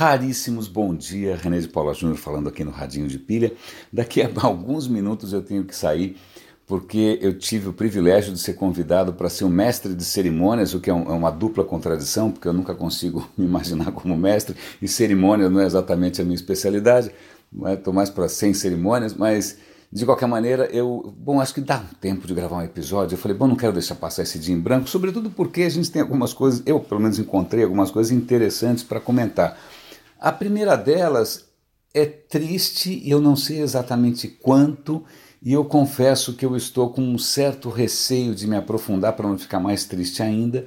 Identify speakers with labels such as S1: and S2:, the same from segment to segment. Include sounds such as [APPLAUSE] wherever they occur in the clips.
S1: raríssimos bom dia. René de Paula Júnior falando aqui no Radinho de Pilha. Daqui a [LAUGHS] alguns minutos eu tenho que sair porque eu tive o privilégio de ser convidado para ser um mestre de cerimônias, o que é, um, é, uma dupla contradição, porque eu nunca consigo [LAUGHS] me imaginar como mestre, e cerimônia não é exatamente a minha especialidade, estou mais para sem cerimônias, mas de qualquer maneira, eu, bom, acho que dá um tempo de gravar um episódio. Eu falei, bom, não quero deixar passar esse dia em branco, sobretudo porque a gente tem algumas coisas, eu pelo menos encontrei algumas coisas interessantes para comentar. A primeira delas é triste e eu não sei exatamente quanto, e eu confesso que eu estou com um certo receio de me aprofundar para não ficar mais triste ainda,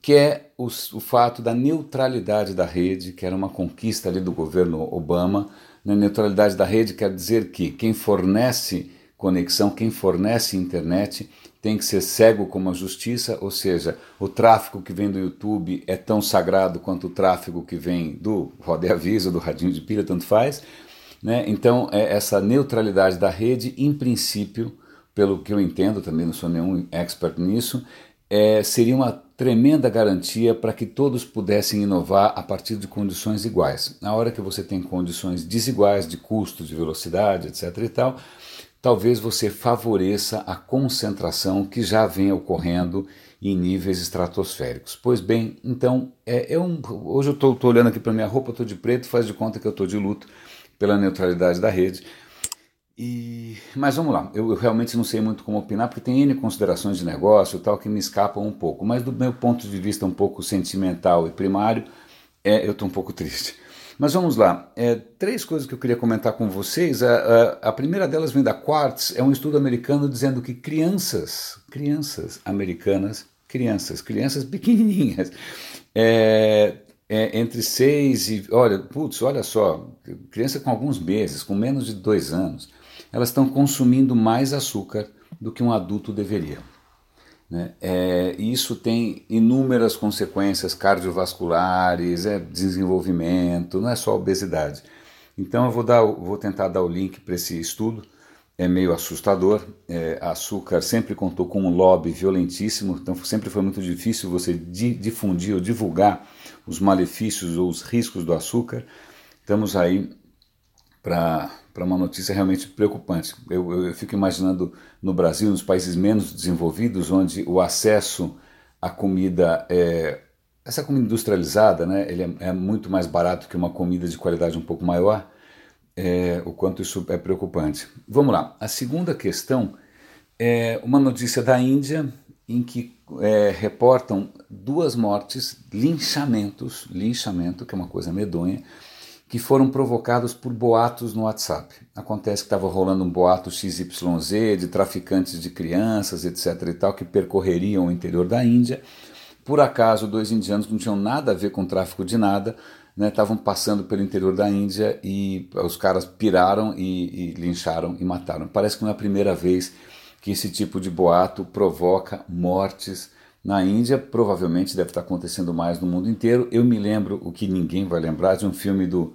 S1: que é o, o fato da neutralidade da rede, que era uma conquista ali do governo Obama. Na neutralidade da rede quer dizer que quem fornece conexão, quem fornece internet, tem que ser cego como a justiça, ou seja, o tráfego que vem do YouTube é tão sagrado quanto o tráfego que vem do Roda Aviso, do Radinho de Pilha, tanto faz. Né? Então, é essa neutralidade da rede, em princípio, pelo que eu entendo, também não sou nenhum expert nisso, é, seria uma tremenda garantia para que todos pudessem inovar a partir de condições iguais. Na hora que você tem condições desiguais de custo, de velocidade, etc. e tal, talvez você favoreça a concentração que já vem ocorrendo em níveis estratosféricos. Pois bem, então, é, é hoje eu estou olhando aqui para minha roupa, estou de preto, faz de conta que eu estou de luto pela neutralidade da rede. E, mas vamos lá, eu, eu, realmente não sei muito como opinar, porque tem N considerações de negócio tal que me escapam um pouco, mas do meu ponto de vista um pouco sentimental e primário, é, eu estou um pouco [LAUGHS] triste. Mas vamos lá, é, três coisas que eu queria comentar com vocês. A, a, a, primeira delas vem da Quartz, é um estudo americano dizendo que crianças, crianças americanas, crianças, crianças pequenininhas, é, é, entre seis e. Olha, putz, olha só, criança com alguns meses, com menos de dois anos, elas estão consumindo mais açúcar do que um adulto deveria. Né? É, isso tem inúmeras consequências cardiovasculares, é desenvolvimento, não é só obesidade. Então eu vou, dar, vou tentar dar o link para esse estudo, é meio assustador. É, açúcar sempre contou com um lobby violentíssimo, então sempre foi muito difícil você di difundir ou divulgar os malefícios ou os riscos do açúcar. Estamos aí para uma notícia realmente preocupante. Eu, eu, eu, fico imaginando no Brasil, nos países menos desenvolvidos, onde o acesso à comida é, essa comida industrializada, né, ele é, é, muito mais barato que uma comida de qualidade um pouco maior, é, o quanto isso é preocupante. Vamos lá. A segunda questão é uma notícia da Índia em que é, reportam duas mortes, linchamentos, linchamento, que é uma coisa medonha, que foram provocados por boatos no WhatsApp. Acontece que estava rolando um boato XYZ de traficantes de crianças, etc. e tal, que percorreriam o interior da Índia. Por acaso, dois indianos que não tinham nada a ver com tráfico de nada, estavam né, passando pelo interior da Índia e os caras piraram e, e lincharam e mataram. Parece que não é a primeira vez que esse tipo de boato provoca mortes na Índia, provavelmente deve estar acontecendo mais no mundo inteiro. Eu me lembro, o que ninguém vai lembrar, de um filme do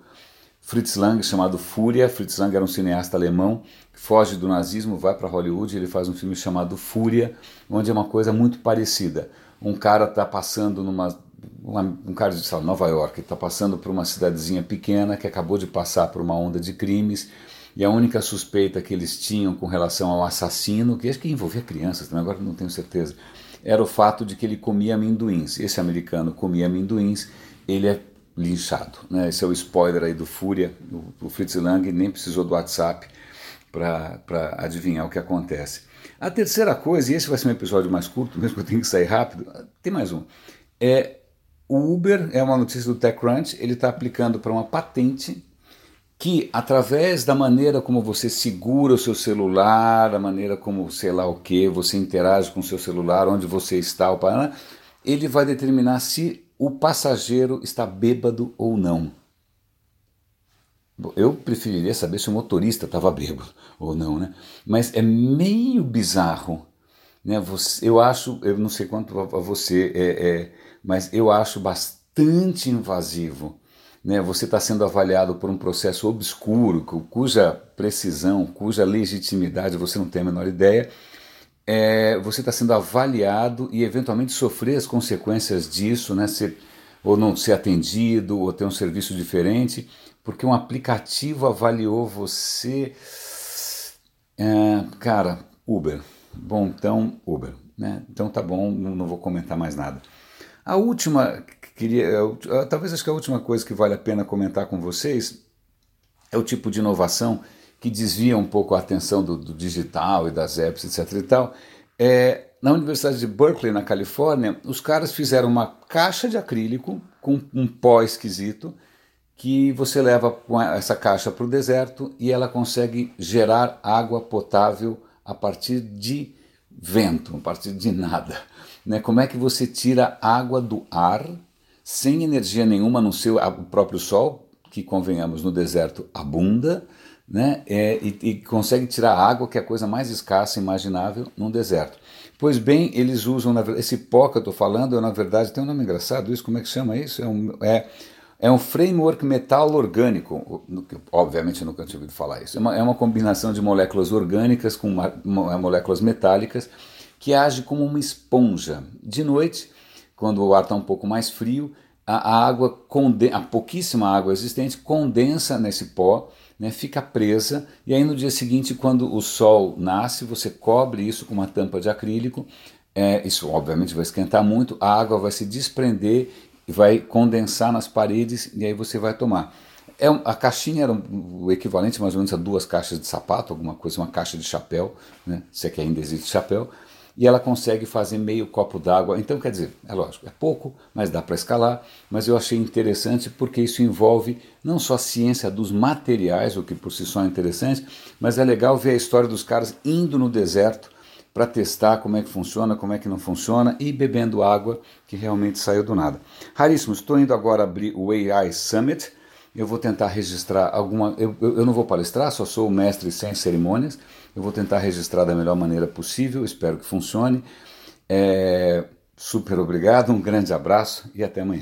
S1: Fritz Lang chamado Fúria. Fritz Lang era um cineasta alemão que foge do nazismo, vai para Hollywood, ele faz um filme chamado Fúria, onde é uma coisa muito parecida. Um cara está passando numa um cara de sabe, Nova York está passando por uma cidadezinha pequena que acabou de passar por uma onda de crimes e a única suspeita que eles tinham com relação ao assassino, que acho que envolvia crianças também, agora não tenho certeza, era o fato de que ele comia amendoins. Esse americano comia amendoins, ele é linchado. Né? Esse é o spoiler aí do Fúria. O, Fritz Lang nem precisou do WhatsApp para adivinhar o que acontece. A terceira coisa, e esse vai ser um episódio mais curto, [LAUGHS] mesmo que eu tenha que sair rápido, tem mais um. É, o Uber, é uma notícia do TechCrunch, ele está aplicando para uma patente que através da maneira como você segura o seu celular, a maneira como sei lá o que, você interage com o seu celular, onde você está, o ele vai determinar se o passageiro está bêbado ou não. Eu preferiria saber se o motorista estava bêbado ou não, né? Mas é meio bizarro, né? Eu acho, eu não sei quanto a você, é, é, mas eu acho bastante invasivo né, você está sendo avaliado por um processo obscuro, cuja precisão, cuja legitimidade você não tem a menor ideia, é, você está sendo avaliado e eventualmente sofrer as consequências disso, né, ser ou não ser atendido, ou ter um serviço diferente, porque um aplicativo avaliou você. É, cara, Uber. Bom, então, Uber. Né? Então tá bom, não, não vou comentar mais nada. A última, queria, talvez acho que a última coisa que vale a pena comentar com vocês é o tipo de inovação que desvia um pouco a atenção do, do digital e das apps, etc. e tal. É, na Universidade de Berkeley, na Califórnia, os caras fizeram uma caixa de acrílico com um pó esquisito que você leva essa caixa para o deserto e ela consegue gerar água potável a partir de vento, a partir de nada. Né? Como é que você tira água do ar sem energia nenhuma no seu o próprio sol, que convenhamos no deserto abunda, né? É, e, e consegue tirar água, que é a coisa mais escassa imaginável num deserto. Pois bem, eles usam, esse pó que eu estou falando, na verdade, tem um nome engraçado isso, como é que chama isso? É um, é, é um framework metal orgânico, obviamente eu nunca tinha ouvido falar isso, é uma, é uma combinação de moléculas orgânicas com uma, uma, moléculas metálicas que age como uma esponja. De noite, quando o ar está um pouco mais frio, a, água, a pouquíssima água existente condensa nesse pó né, fica presa, e aí no dia seguinte, quando o sol nasce, você cobre isso com uma tampa de acrílico, é, isso obviamente vai esquentar muito, a água vai se desprender e vai condensar nas paredes, e aí você vai tomar. É, a caixinha era o equivalente mais ou menos a duas caixas de sapato, alguma coisa, uma caixa de chapéu, né, se é que ainda existe chapéu, e ela consegue fazer meio copo d'água. Então, quer dizer, é lógico, é pouco, mas dá para escalar. Mas eu achei interessante porque isso envolve não só a ciência dos materiais, o que por si só é interessante, mas é legal ver a história dos caras indo no deserto para testar como é que funciona, como é que não funciona e bebendo água que realmente saiu do nada. Raríssimo, estou indo agora abrir o AI Summit. Eu vou tentar registrar alguma. Eu, eu, não vou palestrar, só sou o mestre sem cerimônias eu vou tentar registrar da melhor maneira possível, espero que funcione. É, super obrigado, um grande abraço e até amanhã.